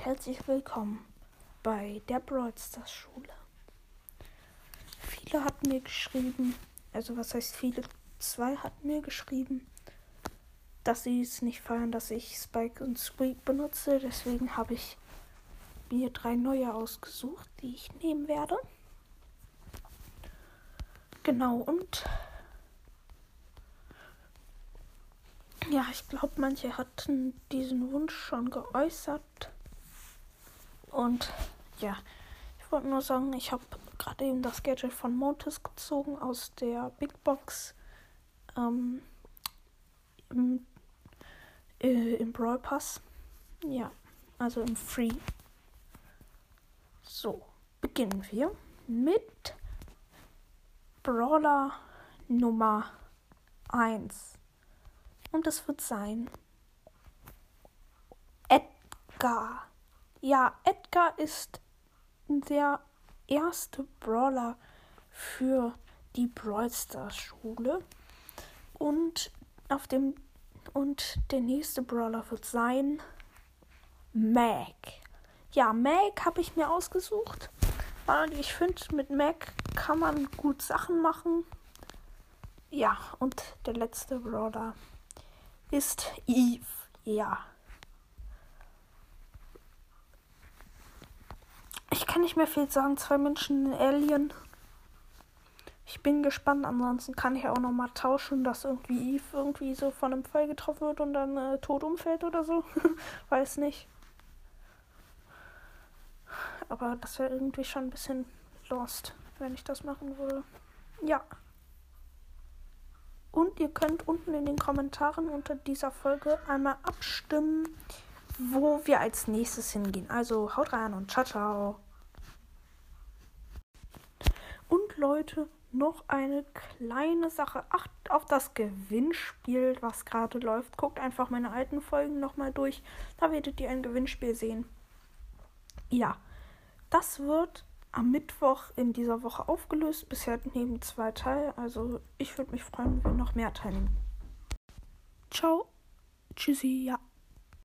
herzlich willkommen bei der Broadstars Schule. Viele hatten mir geschrieben, also was heißt viele? Zwei hatten mir geschrieben, dass sie es nicht feiern, dass ich Spike und Squeak benutze. Deswegen habe ich mir drei neue ausgesucht, die ich nehmen werde. Genau, und ja, ich glaube, manche hatten diesen Wunsch schon geäußert. Und ja, ich wollte nur sagen, ich habe gerade eben das Gadget von Montes gezogen aus der Big Box ähm, im, äh, im Brawl Pass. Ja, also im Free. So, beginnen wir mit Brawler Nummer 1. Und es wird sein Edgar. Ja, Edgar ist der erste Brawler für die Brawl Stars Schule. Und auf dem und der nächste Brawler wird sein Mac. Ja, Mac habe ich mir ausgesucht. Und ich finde, mit Mac kann man gut Sachen machen. Ja, und der letzte Brawler ist Eve. Ja. Ich kann nicht mehr viel sagen. Zwei Menschen, ein Alien. Ich bin gespannt. Ansonsten kann ich auch noch mal tauschen, dass irgendwie Eve irgendwie so von einem Pfeil getroffen wird und dann äh, tot umfällt oder so. Weiß nicht. Aber das wäre irgendwie schon ein bisschen lost, wenn ich das machen würde. Ja. Und ihr könnt unten in den Kommentaren unter dieser Folge einmal abstimmen, wo wir als nächstes hingehen. Also haut rein und ciao, ciao. Und Leute, noch eine kleine Sache. Achtet auf das Gewinnspiel, was gerade läuft. Guckt einfach meine alten Folgen nochmal durch. Da werdet ihr ein Gewinnspiel sehen. Ja, das wird am Mittwoch in dieser Woche aufgelöst. Bisher nehmen zwei teil. Also ich würde mich freuen, wenn noch mehr teilnehmen. Ciao. Tschüssi, ja.